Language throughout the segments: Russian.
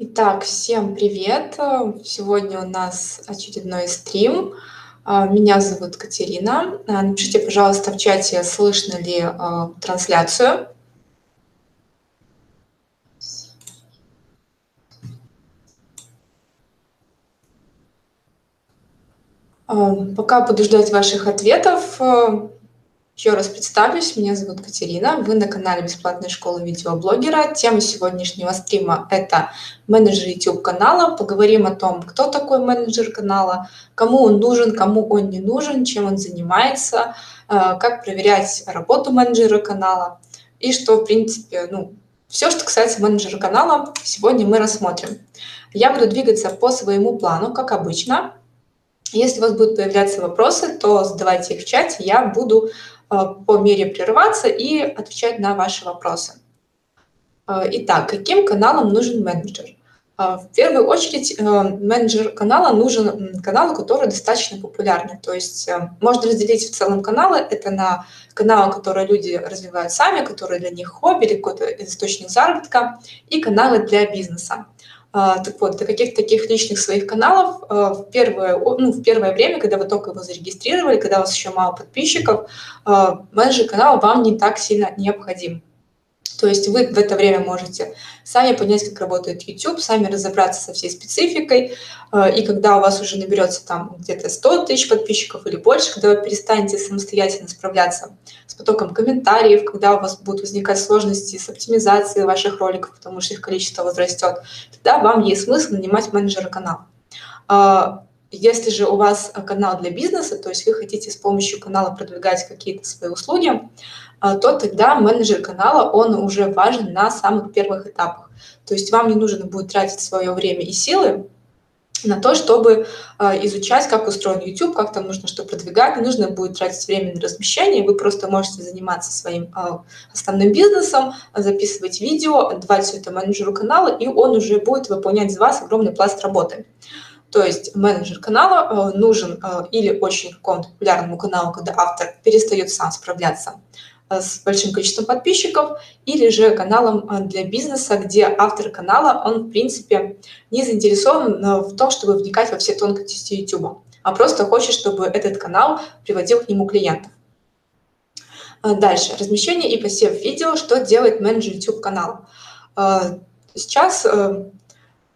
Итак, всем привет! Сегодня у нас очередной стрим. А, меня зовут Катерина. А, напишите, пожалуйста, в чате, слышно ли а, трансляцию. Пока буду ждать ваших ответов, еще раз представлюсь, меня зовут Катерина, вы на канале Бесплатной школы видеоблогера. Тема сегодняшнего стрима – это менеджер YouTube-канала. Поговорим о том, кто такой менеджер канала, кому он нужен, кому он не нужен, чем он занимается, э, как проверять работу менеджера канала и что, в принципе, ну, все, что касается менеджера канала, сегодня мы рассмотрим. Я буду двигаться по своему плану, как обычно. Если у вас будут появляться вопросы, то задавайте их в чате, я буду по мере прерываться и отвечать на ваши вопросы. Э, итак, каким каналам нужен менеджер? Э, в первую очередь менеджер канала нужен каналу, который достаточно популярный. То есть можно разделить в целом каналы. Это на каналы, которые люди развивают сами, которые для них хобби или какой-то источник заработка, и каналы для бизнеса. А, так вот, для каких-то таких личных своих каналов а, в первое, ну, в первое время, когда вы только его зарегистрировали, когда у вас еще мало подписчиков, а, менеджер канала вам не так сильно необходим. То есть вы в это время можете сами понять, как работает YouTube, сами разобраться со всей спецификой. Э, и когда у вас уже наберется там где-то 100 тысяч подписчиков или больше, когда вы перестанете самостоятельно справляться с потоком комментариев, когда у вас будут возникать сложности с оптимизацией ваших роликов, потому что их количество возрастет, тогда вам есть смысл нанимать менеджера канала. Э, если же у вас канал для бизнеса, то есть вы хотите с помощью канала продвигать какие-то свои услуги, а, то тогда менеджер канала, он уже важен на самых первых этапах. То есть вам не нужно будет тратить свое время и силы на то, чтобы э, изучать, как устроен YouTube, как там нужно что продвигать, не нужно будет тратить время на размещение, вы просто можете заниматься своим э, основным бизнесом, записывать видео, отдавать все это менеджеру канала, и он уже будет выполнять за вас огромный пласт работы. То есть менеджер канала э, нужен э, или очень какому-то популярному каналу, когда автор перестает сам справляться Э, с большим количеством подписчиков, или же каналом для бизнеса, где автор канала, он, в принципе, не заинтересован в том, чтобы вникать во все тонкости YouTube, а просто хочет, чтобы этот канал приводил к нему клиентов. Дальше. Размещение и посев видео. Что делает менеджер YouTube канала? Сейчас,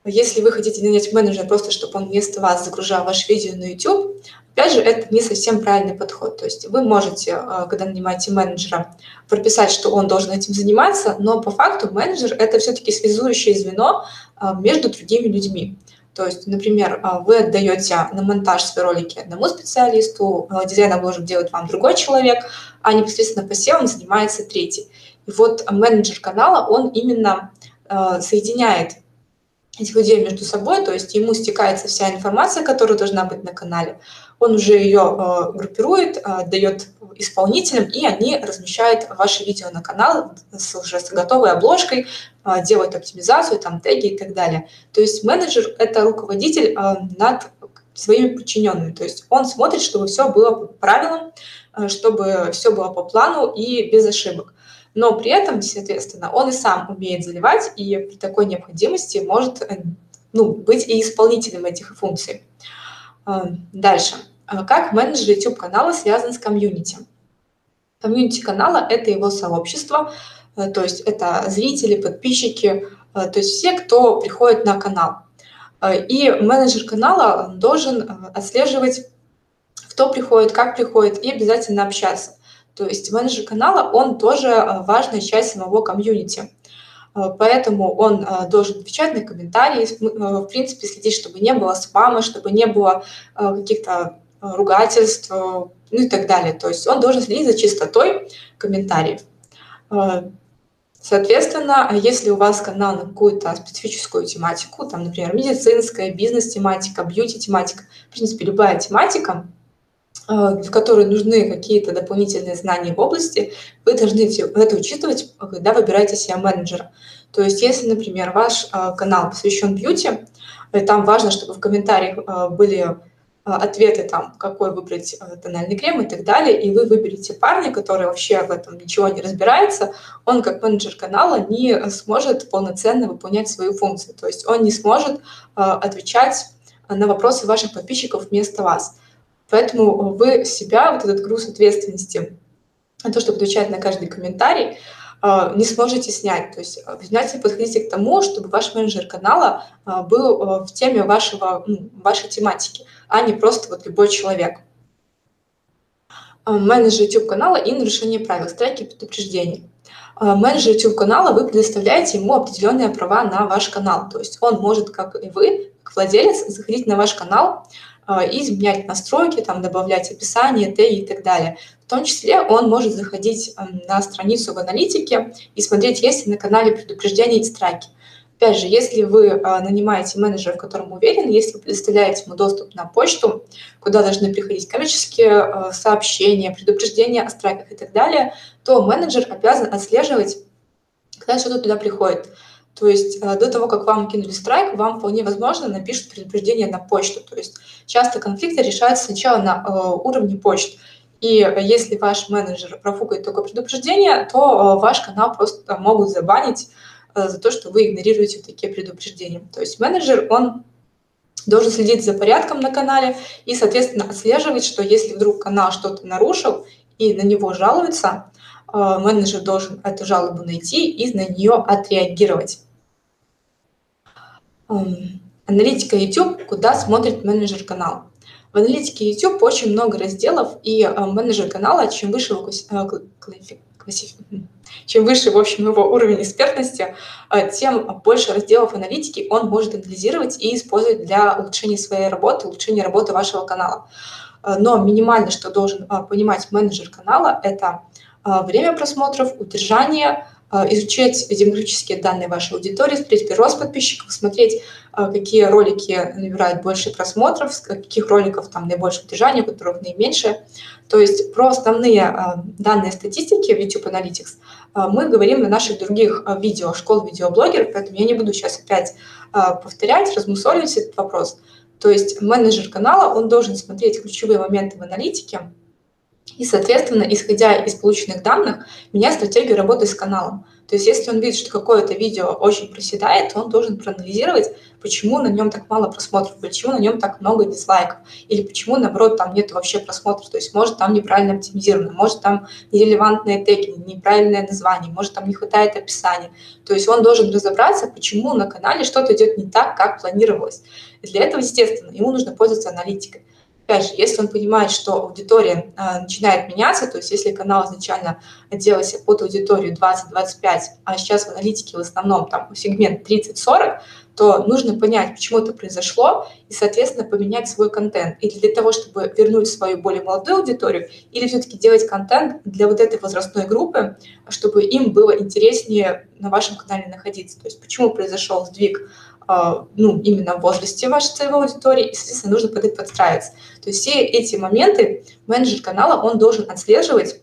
если вы хотите нанять менеджера просто, чтобы он вместо вас загружал ваше видео на YouTube, Опять же, это не совсем правильный подход. То есть вы можете, э, когда нанимаете менеджера, прописать, что он должен этим заниматься, но по факту менеджер – это все-таки связующее звено э, между другими людьми. То есть, например, э, вы отдаете на монтаж свои ролики одному специалисту, дизайн обложек делает вам другой человек, а непосредственно посевом занимается третий. И вот менеджер канала, он именно соединяет этих людей между собой, то есть ему стекается вся информация, которая должна быть на канале, он уже ее э, группирует, э, дает исполнителям, и они размещают ваши видео на канал с уже с готовой обложкой, э, делают оптимизацию, там теги и так далее. То есть менеджер – это руководитель э, над своими подчиненными, то есть он смотрит, чтобы все было по правилам, э, чтобы все было по плану и без ошибок но при этом, соответственно, он и сам умеет заливать, и при такой необходимости может э, ну, быть и исполнителем этих функций. Э, дальше. Э, как менеджер YouTube-канала связан с комьюнити? Комьюнити канала – это его сообщество, то есть это зрители, подписчики, то есть все, кто приходит на канал. И менеджер канала должен отслеживать, кто приходит, как приходит, и обязательно общаться. То есть менеджер канала, он тоже э, важная часть самого комьюнити. Э, поэтому он э, должен отвечать на комментарии, в принципе, следить, чтобы не было спама, чтобы не было каких-то ругательств, ну и так далее. То есть он должен следить за чистотой комментариев. Соответственно, если у вас канал на какую-то специфическую тематику, там, например, медицинская, бизнес-тематика, бьюти-тематика, в принципе, любая тематика, в которой нужны какие-то дополнительные знания в области, вы должны это учитывать, когда выбираете себе менеджера. То есть, если, например, ваш э, канал посвящен бьюти, и там важно, чтобы в комментариях э, были ответы там, какой выбрать тональный крем и так далее, и вы выберете парня, который вообще в этом ничего не разбирается, он как менеджер канала не сможет полноценно выполнять свою функцию. То есть он не сможет отвечать на вопросы ваших подписчиков вместо вас. Поэтому вы себя, вот этот груз ответственности то, чтобы отвечать на каждый комментарий, а, не сможете снять. То есть а, внимательно подходите к тому, чтобы ваш менеджер канала был в теме вашего, ну, вашей тематики, а не просто вот любой человек. Менеджер YouTube канала и нарушение правил, страйки предупреждений. Менеджер YouTube канала вы предоставляете ему определенные права на ваш канал. То есть он может, как и вы, как владелец, заходить на ваш канал, а, изменять настройки, там, добавлять описание, теги и так далее. В том числе он может заходить на страницу в аналитике и смотреть, есть ли на канале предупреждения и страйки. Опять же, если вы а, нанимаете менеджера, в котором уверены, если вы предоставляете ему доступ на почту, куда должны приходить коммерческие а, сообщения, предупреждения о страйках и так далее, то менеджер обязан отслеживать, когда что-то туда приходит. То есть э, до того, как вам кинули страйк, вам вполне возможно напишут предупреждение на почту. То есть часто конфликты решаются сначала на э, уровне почт. И если ваш менеджер профукает только предупреждение, то э, ваш канал просто могут забанить за то, что вы игнорируете такие предупреждения. То есть менеджер, он должен следить за порядком на канале и, соответственно, отслеживать, что если вдруг канал что-то нарушил и на него жалуются, Э, менеджер должен эту жалобу найти и на нее отреагировать. Аналитика YouTube, куда смотрит менеджер канала. В аналитике YouTube очень много разделов, и э, менеджер канала, чем выше, э, чем выше, в общем, его уровень экспертности, тем больше разделов аналитики он может анализировать и использовать для улучшения своей работы, улучшения работы вашего канала. Но минимально, что должен понимать менеджер канала, это а, время просмотров, удержание, а, изучать демографические данные вашей аудитории, смотреть прирост подписчиков, смотреть, а, какие ролики набирают больше просмотров, каких роликов там наибольшее удержание, у которых наименьшее. То есть про основные данные статистики в YouTube Analytics мы говорим на наших других видео, школ видеоблогеров, поэтому я не буду сейчас опять повторять, размусоливать этот вопрос. То есть менеджер канала, он должен смотреть ключевые моменты в аналитике, и, соответственно, исходя из полученных данных, менять стратегию работы с каналом. То есть если он видит, что какое-то видео очень проседает, то он должен проанализировать, почему на нем так мало просмотров, почему на нем так много дизлайков, или почему, наоборот, там нет вообще просмотров. То есть может там неправильно оптимизировано, может там нерелевантные теги, неправильное название, может там не хватает описания. То есть он должен разобраться, почему на канале что-то идет не так, как планировалось. И для этого, естественно, ему нужно пользоваться аналитикой. Опять же, если он понимает, что аудитория э, начинает меняться, то есть если канал изначально делался под аудиторию 20-25, а сейчас в аналитике в основном там сегмент 30-40, то нужно понять, почему это произошло, и, соответственно, поменять свой контент. Или для того, чтобы вернуть свою более молодую аудиторию, или все-таки делать контент для вот этой возрастной группы, чтобы им было интереснее на вашем канале находиться. То есть почему произошел сдвиг а, ну, именно в возрасте вашей целевой аудитории, и, соответственно, нужно под это подстраиваться. То есть все эти моменты менеджер канала, он должен отслеживать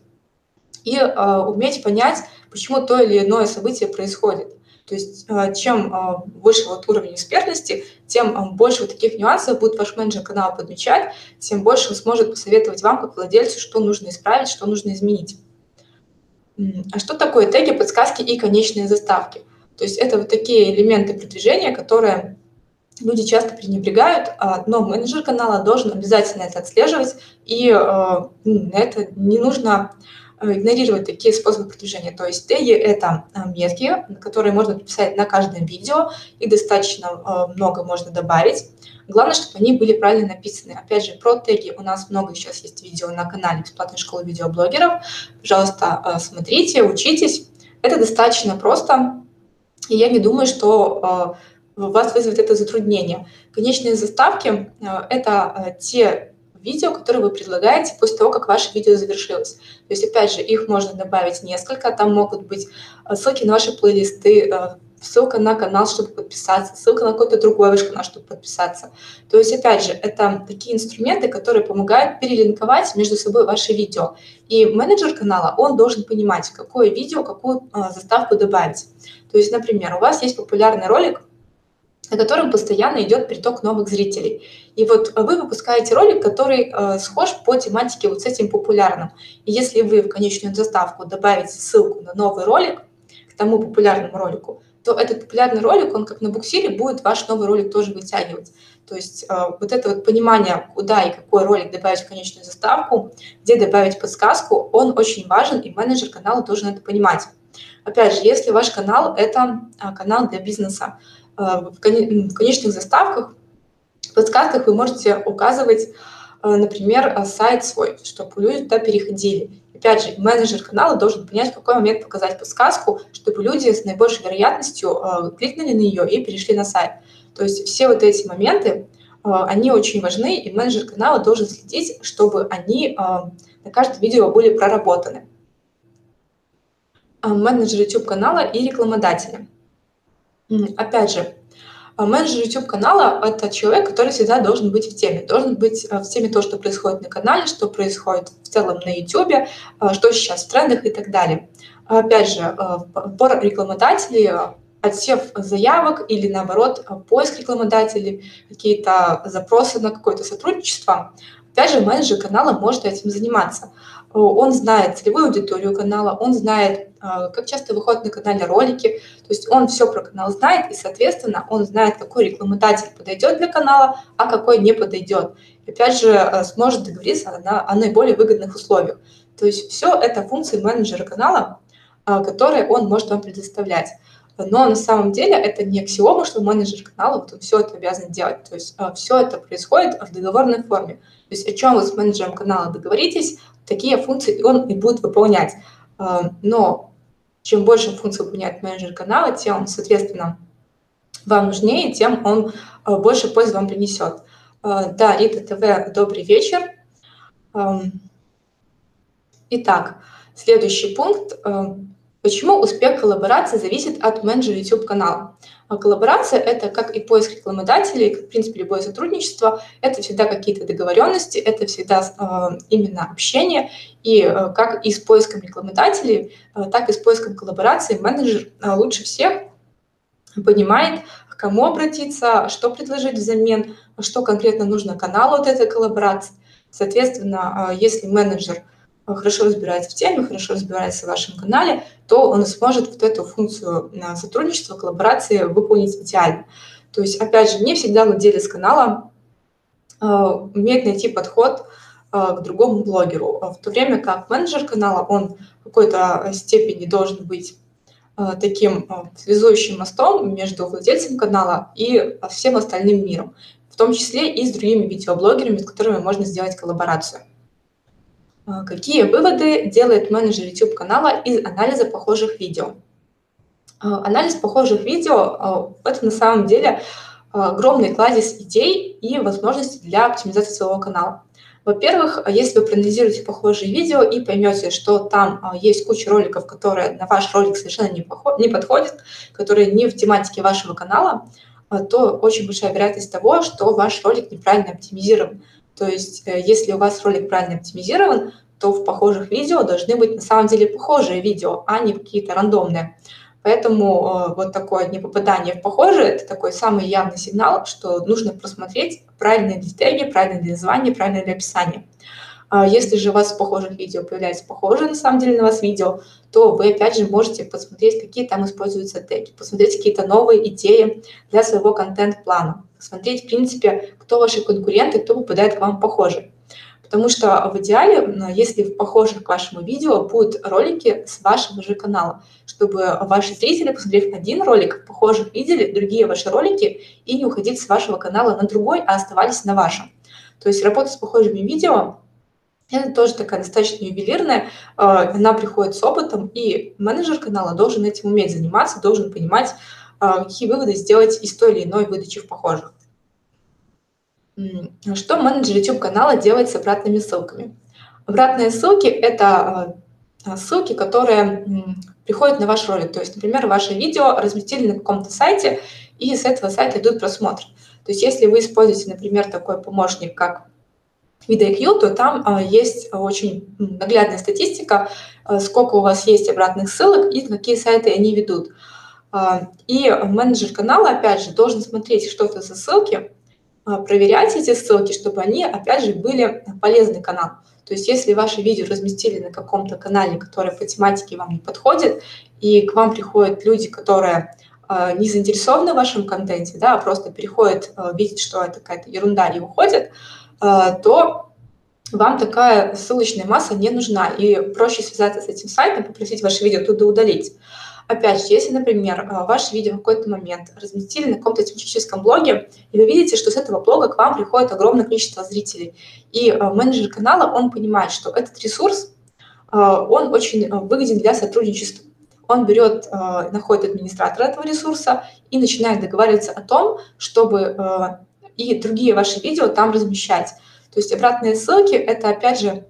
и э, уметь понять, почему то или иное событие происходит. То есть э, чем выше вот уровень экспертности, тем больше вот таких нюансов будет ваш менеджер канала подмечать, тем больше он сможет посоветовать вам, как владельцу, что нужно исправить, что нужно изменить. А что такое теги, подсказки и конечные заставки? То есть это вот такие элементы продвижения, которые люди часто пренебрегают, а, но менеджер канала должен обязательно это отслеживать, и ну, на это не нужно а, игнорировать такие способы продвижения. То есть теги — это метки, которые можно написать на каждом видео, их достаточно много можно добавить. Главное, чтобы они были правильно написаны. Опять же, про теги у нас много сейчас есть видео на канале Бесплатной школы видеоблогеров. Пожалуйста, смотрите, учитесь. Это достаточно просто. И я не думаю, что э, вас вызовет это затруднение. Конечные заставки э, – это э, те видео, которые вы предлагаете после того, как ваше видео завершилось. То есть, опять же, их можно добавить несколько, там могут быть ссылки на ваши плейлисты, ссылка на канал, чтобы подписаться, ссылка на какой-то другой ваш канал, чтобы подписаться. То есть, опять же, это такие инструменты, которые помогают перелинковать между собой ваши видео. И менеджер канала, он должен понимать, какое видео, какую заставку добавить. То есть, например, у вас есть популярный ролик на котором постоянно идет приток новых зрителей. И вот вы выпускаете ролик, который э, схож по тематике вот с этим популярным. И если вы в конечную заставку добавите ссылку на новый ролик к тому популярному ролику, то этот популярный ролик, он как на буксире, будет ваш новый ролик тоже вытягивать. То есть э, вот это вот понимание, куда и какой ролик добавить в конечную заставку, где добавить подсказку, он очень важен, и менеджер канала должен это понимать. Опять же, если ваш канал – это а, канал для бизнеса, э, в конечных заставках, в подсказках вы можете указывать, э, например, сайт свой, чтобы люди туда переходили. Опять же, менеджер канала должен понять, в какой момент показать подсказку, чтобы люди с наибольшей вероятностью кликнули на нее и перешли на сайт. То есть все вот эти моменты, а, они очень важны, и менеджер канала должен следить, чтобы они а, на каждом видео были проработаны. А, менеджер YouTube канала и рекламодатели. Опять же, менеджер YouTube канала – это человек, который всегда должен быть в теме. Должен быть в теме то, что происходит на канале, что происходит в целом на YouTube, что сейчас в трендах и так далее. Опять же, подбор рекламодателей отсев заявок или, наоборот, поиск рекламодателей, какие-то запросы на какое-то сотрудничество, опять же, менеджер канала может этим заниматься. Он знает целевую аудиторию канала, он знает, а, как часто выходят на канале ролики, то есть он все про канал знает, и, соответственно, он знает, какой рекламодатель подойдет для канала, а какой не подойдет. И, опять же, а, сможет договориться о, о наиболее выгодных условиях. То есть все это функции менеджера канала, а, которые он может вам предоставлять. Но на самом деле это не аксиома, что менеджер канала вот он все это обязан делать. То есть а, все это происходит в договорной форме. То есть о чем вы с менеджером канала договоритесь, такие функции он и будет выполнять. А, но чем больше функций выполняет менеджер канала, тем, соответственно, вам нужнее, тем он а, больше пользы вам принесет. Да, Рита ТВ, добрый вечер. Итак, следующий пункт Почему успех коллаборации зависит от менеджера YouTube канала? А коллаборация – это как и поиск рекламодателей, как, в принципе, любое сотрудничество, это всегда какие-то договоренности, это всегда э, именно общение, и э, как и с поиском рекламодателей, э, так и с поиском коллаборации менеджер э, лучше всех понимает, к кому обратиться, что предложить взамен, что конкретно нужно каналу от этой коллаборации. Соответственно, э, если менеджер – хорошо разбирается в теме, хорошо разбирается в вашем канале, то он сможет вот эту функцию э, сотрудничества, коллаборации выполнить идеально. То есть, опять же, не всегда владелец канала э, умеет найти подход э, к другому блогеру, в то время как менеджер канала, он в какой-то степени должен быть таким связующим мостом между владельцем канала и всем остальным миром, в том числе и с другими видеоблогерами, с которыми можно сделать коллаборацию. А, какие выводы делает менеджер YouTube канала из анализа похожих видео? А, анализ похожих видео а, – это на самом деле огромный кладезь идей и возможностей для оптимизации своего канала. Во-первых, если вы проанализируете похожие видео и поймете, что там есть куча роликов, которые на ваш ролик совершенно не, поход, не подходят, которые не в тематике вашего канала, то очень большая вероятность того, что ваш ролик неправильно оптимизирован. То есть, э, если у вас ролик правильно оптимизирован, то в похожих видео должны быть на самом деле похожие видео, а не какие-то рандомные. Поэтому э, вот такое непопадание в похожие – это такой самый явный сигнал, что нужно просмотреть правильные теги, правильное ли название, правильное ли описание. А если же у вас в похожих видео появляется похожее на самом деле на вас видео, то вы опять же можете посмотреть, какие там используются теги, посмотреть какие-то новые идеи для своего контент-плана, посмотреть, в принципе, кто ваши конкуренты, кто попадает к вам похожи. Потому что в идеале, если в похожих к вашему видео будут ролики с вашего же канала, чтобы ваши зрители, посмотрев один ролик, похожих видели другие ваши ролики и не уходить с вашего канала на другой, а оставались на вашем. То есть работа с похожими видео это тоже такая достаточно ювелирная, а, она приходит с опытом, и менеджер канала должен этим уметь заниматься, должен понимать, а, какие выводы сделать из той или иной выдачи в похожих. Что менеджер YouTube канала делает с обратными ссылками? Обратные ссылки – это а, ссылки, которые приходят на ваш ролик. То есть, например, ваше видео разместили на каком-то сайте, и с этого сайта идут просмотры. То есть, если вы используете, например, такой помощник, как VidIQ, то там а, есть очень наглядная статистика, а, сколько у вас есть обратных ссылок и какие сайты они ведут. И менеджер канала, опять же, должен смотреть, что это за ссылки, проверять эти ссылки, чтобы они, опять же, были полезны каналу. То есть если ваши видео разместили на каком-то канале, который по тематике вам не подходит, и к вам приходят люди, которые э, не заинтересованы в вашем контенте, да, а просто переходят, э, видят, что это какая-то ерунда и уходят, то вам такая ссылочная масса не нужна, и проще связаться с этим сайтом, попросить ваше видео туда удалить. Опять же, если, например, ваше видео в какой-то момент разместили на каком-то тематическом блоге, и вы видите, что с этого блога к вам приходит огромное количество зрителей, и менеджер канала, он понимает, что этот ресурс, он очень выгоден для сотрудничества он берет, находит администратора этого ресурса и начинает договариваться о том, чтобы и другие ваши видео там размещать. То есть обратные ссылки – это, опять же,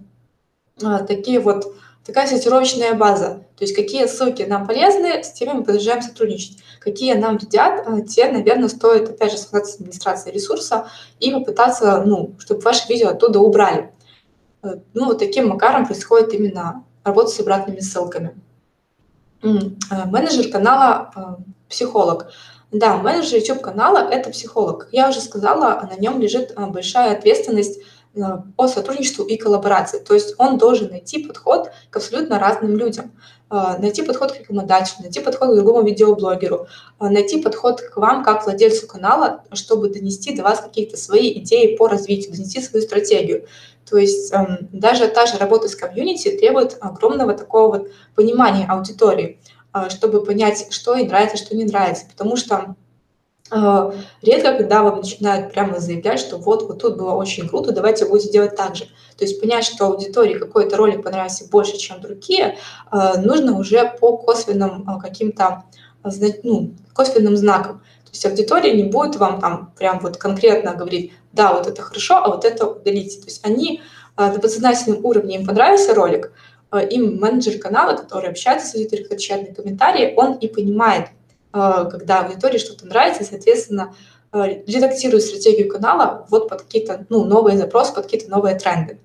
такие вот, такая сортировочная база. То есть какие ссылки нам полезны, с теми мы продолжаем сотрудничать. Какие нам вредят, те, наверное, стоит, опять же, связаться с администрацией ресурса и попытаться, ну, чтобы ваши видео оттуда убрали. Ну, вот таким макаром происходит именно работа с обратными ссылками. Э, менеджер канала э, психолог. Да, менеджер YouTube канала – это психолог. Я уже сказала, на нем лежит э, большая ответственность по сотрудничеству и коллаборации. То есть он должен найти подход к абсолютно разным людям. Найти подход к рекомендателю, найти подход к другому видеоблогеру, найти подход к вам как владельцу канала, чтобы донести до вас какие-то свои идеи по развитию, донести свою стратегию. То есть эм, даже та же работа с комьюнити требует огромного такого вот понимания аудитории, э, чтобы понять, что ей нравится, что не нравится. Потому что э, редко, когда вам начинают прямо заявлять, что вот, вот тут было очень круто, давайте будете делать так же. То есть понять, что аудитории какой-то ролик понравился больше, чем другие, э, нужно уже по косвенным каким-то ну, косвенным знакам. То есть аудитория не будет вам там прям вот конкретно говорить, да, вот это хорошо, а вот это удалите. То есть они на подсознательном уровне им понравился ролик, им менеджер канала, который общается с аудиторией, который читает комментарии, он и понимает, когда аудитории что-то нравится, соответственно, редактирует стратегию канала вот под какие-то ну, новые запросы, под какие-то новые тренды.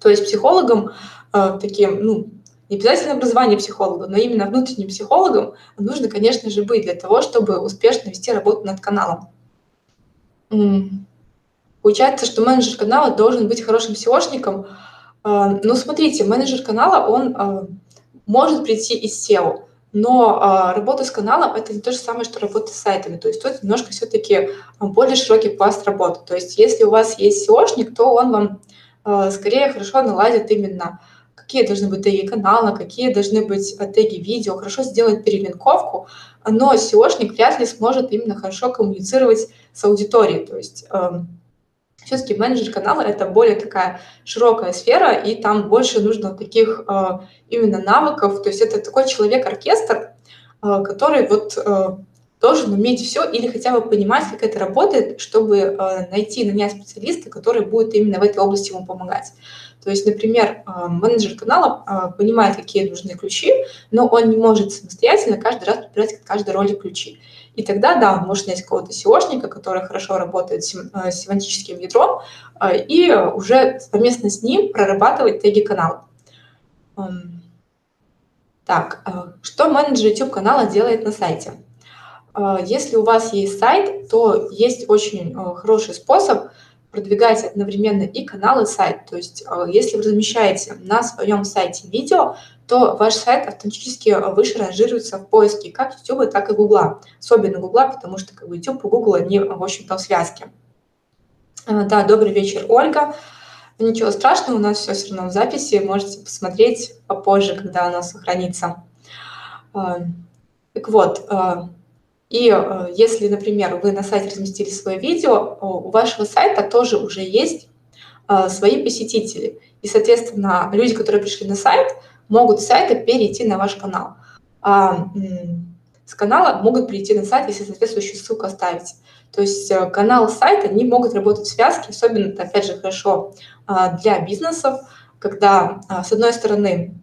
То есть психологам таким, ну, не обязательно образование психолога, но именно внутренним психологом нужно, конечно же, быть для того, чтобы успешно вести работу над каналом. Получается, что менеджер канала должен быть хорошим SEOшником. Но смотрите, менеджер канала, он может прийти из SEO, но а, работа с каналом – это не то же самое, что работа с сайтами. То есть тут немножко все-таки более широкий пласт работы. То есть если у вас есть SEOшник, то он вам скорее хорошо наладит именно какие должны быть теги канала, какие должны быть теги видео, хорошо сделать перелинковку, но SEOшник вряд ли сможет именно хорошо коммуницировать с аудиторией. То есть все-таки менеджер канала – это более такая широкая сфера, и там больше нужно таких э, именно навыков. То есть это такой человек-оркестр, э, который вот э, должен уметь все или хотя бы понимать, как это работает, чтобы найти на меня специалиста, который будет именно в этой области ему помогать. То есть, например, менеджер канала понимает, какие нужны ключи, но он не может самостоятельно каждый раз подбирать каждый ролик ключи. И тогда, да, может снять какого-то SEOшника, который хорошо работает с э, семантическим ядром, э, и уже совместно с ним прорабатывать теги канала. Эм, так, э, что менеджер YouTube канала делает на сайте? Если у вас есть сайт, то есть очень хороший способ продвигать одновременно и канал, и сайт. То есть если вы размещаете на своем сайте видео, то ваш сайт автоматически э, выше ранжируется в поиске как YouTube, так и Google. Особенно Google, потому что как бы, YouTube и Google, они, в общем-то, в связке. Э, да, добрый вечер, Ольга. Ничего страшного, у нас все все равно в записи, можете посмотреть попозже, когда она сохранится. Э, так вот, и если, например, вы на сайте разместили свое видео, у вашего сайта тоже уже есть свои посетители. И, соответственно, люди, которые пришли на сайт, могут с сайта перейти на ваш канал. А с канала могут перейти на сайт, если соответствующую ссылку оставить. То есть э, канал сайта не могут работать в связке, особенно это, опять же, хорошо а, для бизнесов, когда, а, с одной стороны,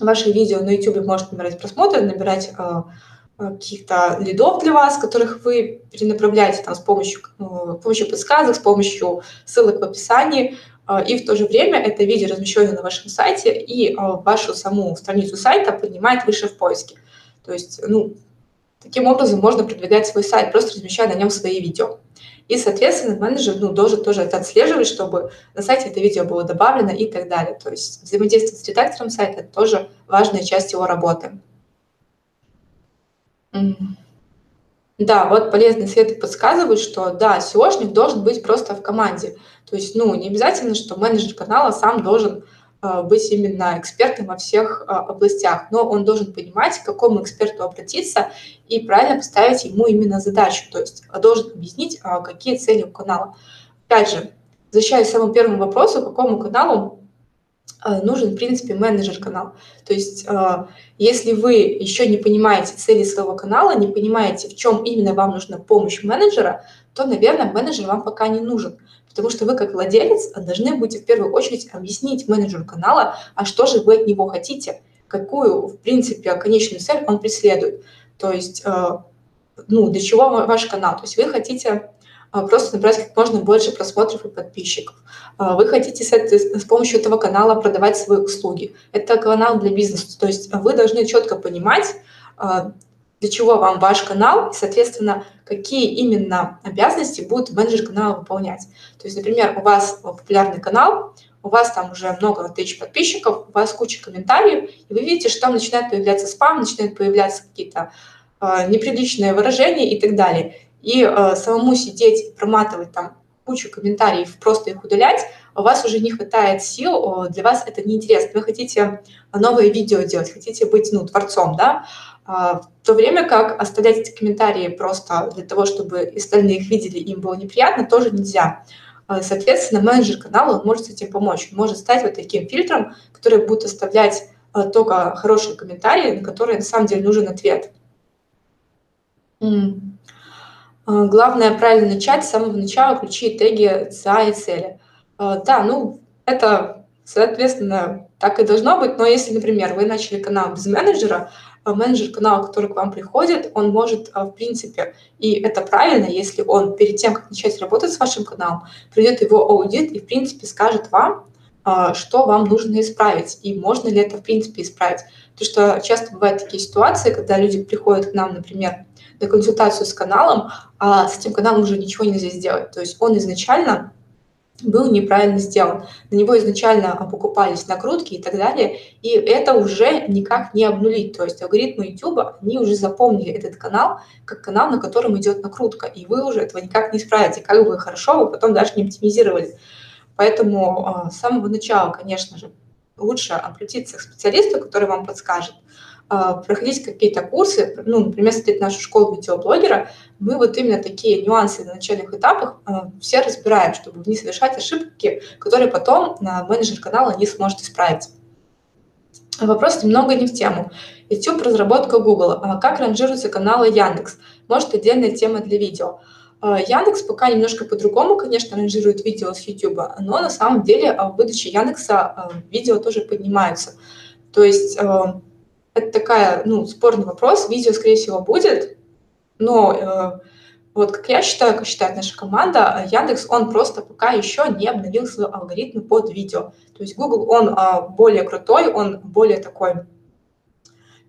ваше видео на YouTube может набирать просмотры, набирать каких-то лидов для вас, которых вы перенаправляете там, с помощью, э, с помощью подсказок, с помощью ссылок в описании, а, и в то же время это видео размещено на вашем сайте, и вашу саму страницу сайта поднимает выше в поиске. То есть, ну, Таким образом, можно продвигать свой сайт, просто размещая на нем свои видео. И, соответственно, менеджер ну, должен тоже это отслеживать, чтобы на сайте это видео было добавлено и так далее. То есть взаимодействие с редактором сайта – это тоже важная часть его работы. Да, вот полезные советы подсказывают, что да, SEOшник должен быть просто в команде. То есть, ну, не обязательно, что менеджер канала сам должен э, быть именно экспертом во всех э, областях, но он должен понимать, к какому эксперту обратиться и правильно поставить ему именно задачу, то есть э, должен объяснить, какие цели у канала. Опять же, возвращаясь к самому первому вопросу, какому каналу Э, нужен, в принципе, менеджер-канал. То есть, э, если вы еще не понимаете цели своего канала, не понимаете, в чем именно вам нужна помощь менеджера, то, наверное, менеджер вам пока не нужен. Потому что вы, как владелец, должны будете в первую очередь объяснить менеджеру канала, а что же вы от него хотите, какую, в принципе, конечную цель он преследует. То есть, э, ну, для чего ваш канал. То есть вы хотите просто набрать как можно больше просмотров и подписчиков. А, вы хотите с, этой, с помощью этого канала продавать свои услуги. Это канал для бизнеса, то есть вы должны четко понимать, а, для чего вам ваш канал, и, соответственно, какие именно обязанности будет менеджер канала выполнять. То есть, например, у вас популярный канал, у вас там уже много тысяч подписчиков, у вас куча комментариев, и вы видите, что там начинает появляться спам, начинают появляться какие-то э, неприличные выражения и так далее и э, самому сидеть, проматывать там кучу комментариев, просто их удалять, у вас уже не хватает сил, для вас это неинтересно. Вы хотите новое видео делать, хотите быть ну, творцом, да, а, в то время как оставлять эти комментарии просто для того, чтобы остальные их видели, им было неприятно, тоже нельзя. А, соответственно, менеджер канала может с этим помочь. Он может стать вот таким фильтром, который будет оставлять а, только хорошие комментарии, на которые на самом деле нужен ответ. Главное правильно начать с самого начала, ключи, теги, ЦА и цели. А, да, ну, это, соответственно, так и должно быть, но если, например, вы начали канал без менеджера, а менеджер канала, который к вам приходит, он может, в принципе, и это правильно, если он перед тем, как начать работать с вашим каналом, придет его аудит и, в принципе, скажет вам, что вам нужно исправить, и можно ли это, в принципе, исправить. Потому что часто бывают такие ситуации, когда люди приходят к нам, например, на консультацию с каналом, а с этим каналом уже ничего нельзя сделать. То есть он изначально был неправильно сделан. На него изначально покупались накрутки и так далее, и это уже никак не обнулить. То есть алгоритмы YouTube, они уже запомнили этот канал как канал, на котором идет накрутка, и вы уже этого никак не исправите. Как бы хорошо вы потом даже не оптимизировали. Поэтому а, с самого начала, конечно же, лучше обратиться к специалисту, который вам подскажет, проходить какие-то курсы, ну, например, смотреть нашу школу видеоблогера, мы вот именно такие нюансы на начальных этапах а, все разбираем, чтобы не совершать ошибки, которые потом менеджер канала не сможет исправить. Вопрос немного не в тему. YouTube, разработка Google. А как ранжируются каналы Яндекс? Может, отдельная тема для видео. Яндекс пока немножко по-другому, конечно, ранжирует видео с YouTube, но на самом деле в выдаче Яндекса видео тоже поднимаются. То есть это такая, ну, спорный вопрос. Видео, скорее всего, будет, но э, вот как я считаю, как считает наша команда, Яндекс, он просто пока еще не обновил свои алгоритмы под видео. То есть Google, он э, более крутой, он более такой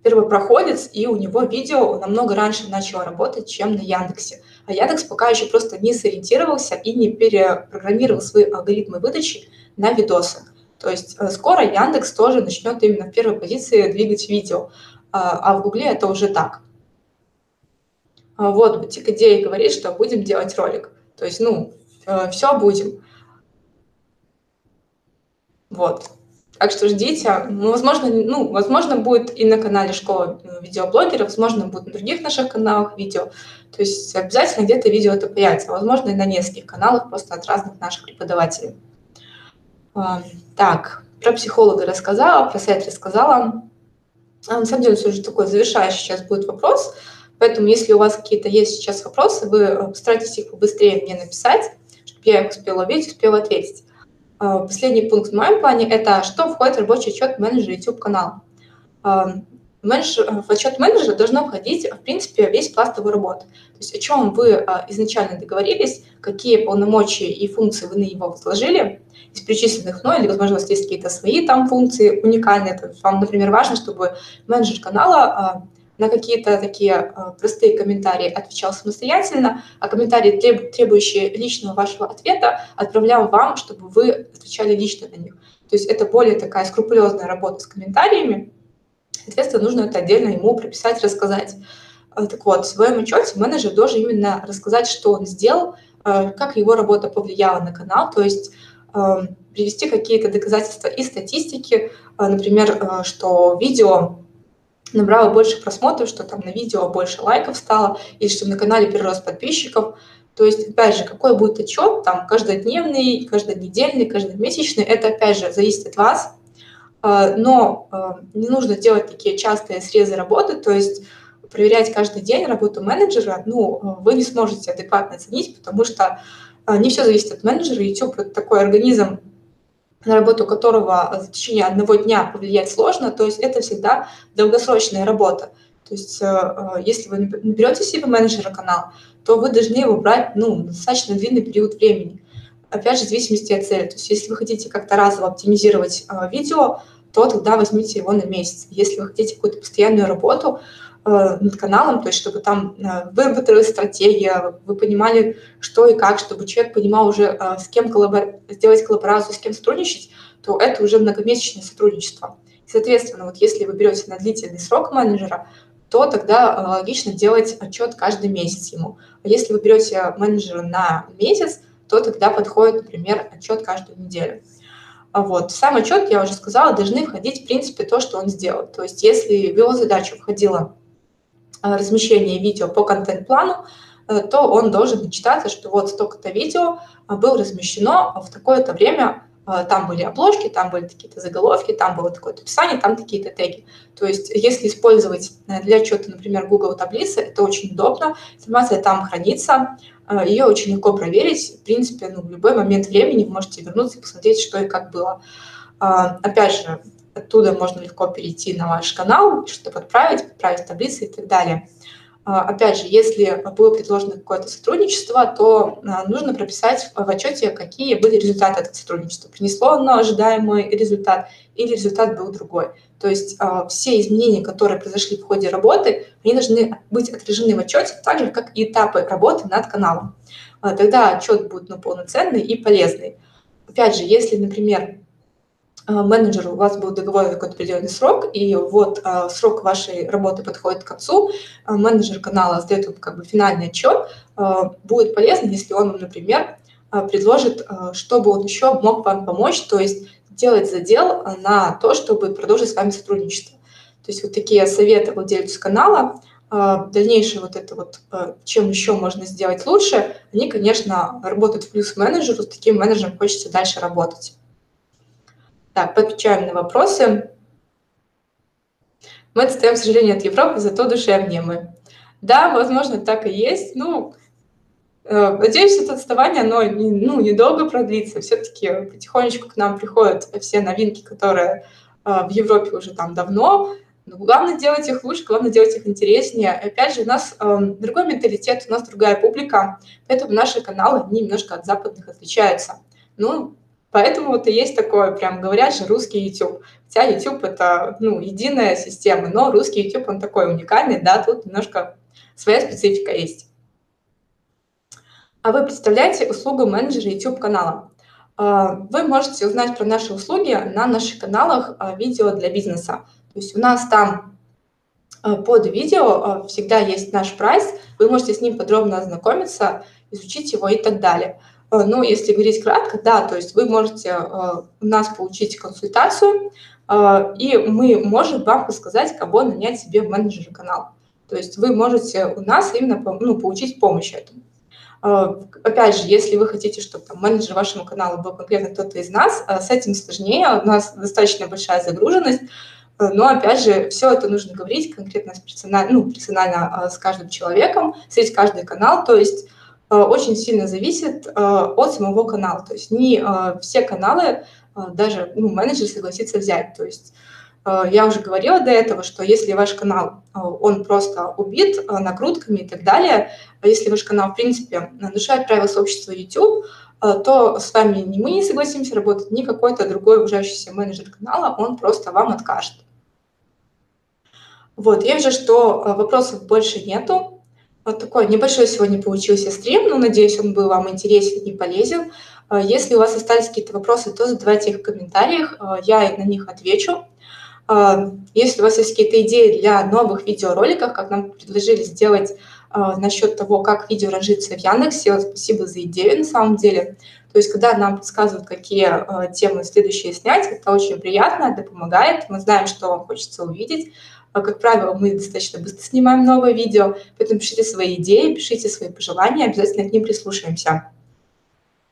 первопроходец, и у него видео намного раньше начало работать, чем на Яндексе. А Яндекс пока еще просто не сориентировался и не перепрограммировал свои алгоритмы выдачи на видосы. То есть э, скоро Яндекс тоже начнет именно в первой позиции двигать видео, а, а в Гугле это уже так. А вот бутик идеи говорит, что будем делать ролик. То есть, ну, э, все будем. Вот. Так что ждите. Ну, возможно, ну, возможно, будет и на канале школа э, видеоблогеров, возможно, будет на других наших каналах видео. То есть обязательно где-то видео это появится. Возможно, и на нескольких каналах просто от разных наших преподавателей. Так, про психолога рассказала, про сайт рассказала. А на самом деле, все же такой завершающий сейчас будет вопрос. Поэтому, если у вас какие-то есть сейчас вопросы, вы э, постарайтесь их побыстрее мне написать, чтобы я их успела увидеть, успела ответить. А, последний пункт в моем плане – это что входит в рабочий отчет менеджера YouTube-канала. Менеджер, в отчет менеджера должно входить, в принципе, весь пласт его работы. То есть о чем вы изначально договорились, какие полномочия и функции вы на него возложили, из перечисленных, ну, или, возможно, у вас есть какие-то свои там функции уникальные. То есть вам, например, важно, чтобы менеджер канала на какие-то такие простые комментарии отвечал самостоятельно, а комментарии, требующие личного вашего ответа, отправлял вам, чтобы вы отвечали лично на них. То есть это более такая скрупулезная работа с комментариями. Соответственно, нужно это отдельно ему прописать, рассказать. Так вот, в своем отчете менеджер должен именно рассказать, что он сделал, как его работа повлияла на канал, то есть привести какие-то доказательства и статистики, например, что видео набрало больше просмотров, что там на видео больше лайков стало, или что на канале перерост подписчиков. То есть, опять же, какой будет отчет, там, каждодневный, каждонедельный, каждомесячный, это, опять же, зависит от вас. А, но а, не нужно делать такие частые срезы работы, то есть проверять каждый день работу менеджера, ну, вы не сможете адекватно оценить, потому что не все зависит от менеджера. YouTube – это такой организм, на работу которого в течение одного дня повлиять сложно, то есть это всегда долгосрочная работа. То есть э, э, если вы наберете себе менеджера канал, то вы должны его брать ну, достаточно длинный период времени. Опять же, в зависимости от цели. То есть если вы хотите как-то разово оптимизировать э, видео, то тогда возьмите его на месяц. Если вы хотите какую-то постоянную работу, Э, над каналом, то есть чтобы там э, выработалась стратегия, вы понимали, что и как, чтобы человек понимал уже, э, с кем коллабор... сделать коллаборацию, с кем сотрудничать, то это уже многомесячное сотрудничество. Соответственно, вот если вы берете на длительный срок менеджера, то тогда логично делать отчет каждый месяц ему. А если вы берете менеджера на месяц, то тогда подходит, например, отчет каждую неделю. А вот. В сам отчет, я уже сказала, должны входить, в принципе, то, что он сделал. То есть если в его задачу входило Э, размещение видео по контент-плану, э, то он должен отчитаться, что вот столько-то видео э, было размещено в такое-то время, там были обложки, там были какие-то заголовки, там было такое-то описание, там такие-то теги. То есть если использовать для отчета, например, Google таблицы, это очень удобно, информация там хранится, ее очень легко проверить, в принципе, ну, в любой момент времени вы можете вернуться и посмотреть, что и как было. Опять же, Оттуда можно легко перейти на ваш канал, что-то подправить, подправить таблицы и так далее. А, опять же, если было предложено какое-то сотрудничество, то а, нужно прописать в отчете, какие были результаты этого сотрудничества. Принесло оно ожидаемый результат или результат был другой. То есть а, все изменения, которые произошли в ходе работы, они должны быть отражены в отчете, так же, как и этапы работы над каналом. Тогда отчет будет ну, полноценный и полезный. Опять же, если, например, менеджеру у вас был договор на какой-то определенный срок, и вот а, срок вашей работы подходит к концу, а, менеджер канала сдает вам как бы финальный отчет, будет полезно, если он вам, например, предложит, чтобы он еще мог вам помочь, то есть делать задел на то, чтобы продолжить с вами сотрудничество. То есть вот такие советы владельцу канала, дальнейшее вот это вот, чем еще можно сделать лучше, они, конечно, работают в плюс менеджеру, с таким менеджером хочется дальше работать. Так, подключаем на вопросы. Мы отстаем, к сожалению, от Европы, зато душевнее мы. Да, возможно, так и есть. Ну, э, надеюсь, это отставание, оно ну, недолго продлится. Все-таки потихонечку к нам приходят все новинки, которые э, в Европе уже там давно. Но главное делать их лучше, главное делать их интереснее. Опять же, у нас э, другой менталитет, у нас другая публика, поэтому наши каналы, они немножко от западных отличаются. Ну, Поэтому вот и есть такое, прям говорят же, русский YouTube. Хотя YouTube это, ну, единая система, но русский YouTube, он такой уникальный, да, тут немножко своя специфика есть. А вы представляете услугу менеджера YouTube канала? А, вы можете узнать про наши услуги на наших каналах а, видео для бизнеса. То есть у нас там а, под видео всегда есть наш прайс, вы можете с ним подробно ознакомиться, изучить его и так далее. Ну, если говорить кратко, да, то есть вы можете э, у нас получить консультацию, э, и мы можем вам подсказать, кого нанять себе в менеджера канала. То есть вы можете у нас именно ну, получить помощь этому. Опять же, если вы хотите, чтобы там, менеджер вашему каналу был конкретно кто-то из нас, с этим сложнее, у нас достаточно большая загруженность, но, опять же, все это нужно говорить конкретно персонально, ну, персонально с каждым человеком, среди каждый канал, то есть очень сильно зависит э, от самого канала. То есть не э, все каналы даже ну, менеджер согласится взять. То есть я уже говорила до этого, что если ваш канал, он просто убит накрутками и так далее, а если ваш канал, в принципе, нарушает правила сообщества YouTube, то с вами ни мы не согласимся работать, ни какой-то другой уважающийся менеджер канала, он просто вам откажет. Вот, я вижу, что вопросов больше нету. Вот такой небольшой сегодня получился стрим, но надеюсь, он был вам интересен и полезен. Если у вас остались какие-то вопросы, то задавайте их в комментариях, я на них отвечу. Если у вас есть какие-то идеи для новых видеороликов, как нам предложили сделать насчет того, как видео ранжится в Яндексе, вот спасибо за идею на самом деле. То есть, когда нам подсказывают, какие темы следующие снять, это очень приятно, это помогает. Мы знаем, что вам хочется увидеть. А, как правило, мы достаточно быстро снимаем новое видео, поэтому пишите свои идеи, пишите свои пожелания, обязательно к ним прислушаемся.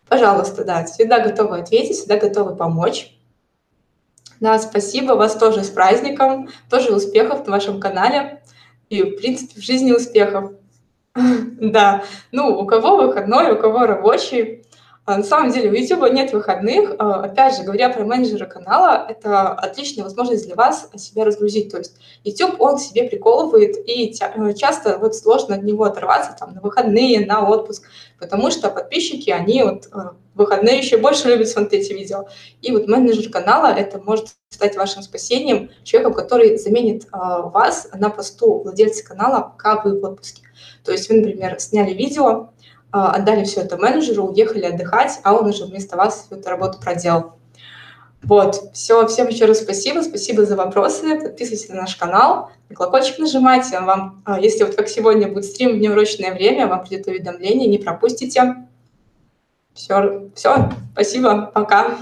Пожалуйста, да, всегда готовы ответить, всегда готовы помочь. Да, спасибо, вас тоже с праздником, тоже успехов на вашем канале и, в принципе, в жизни успехов. Да, ну, у кого выходной, у кого рабочий, на самом деле у YouTube нет выходных. А, опять же, говоря про менеджера канала, это отличная возможность для вас себя разгрузить. То есть YouTube, он себе приколывает, и э, часто вот сложно от него оторваться там, на выходные, на отпуск, потому что подписчики, они вот э, выходные еще больше любят смотреть эти видео. И вот менеджер канала, это может стать вашим спасением, человеком, который заменит а, вас на посту владельца канала, пока вы в отпуске. То есть вы, например, сняли видео, а, отдали все это менеджеру, уехали отдыхать, а он уже вместо вас всю эту работу проделал. Вот, все, всем еще раз спасибо, спасибо за вопросы, подписывайтесь на наш канал, на колокольчик нажимайте, вам, а, если вот как сегодня будет стрим в неурочное время, вам придет уведомление, не пропустите. Все, все, спасибо, пока.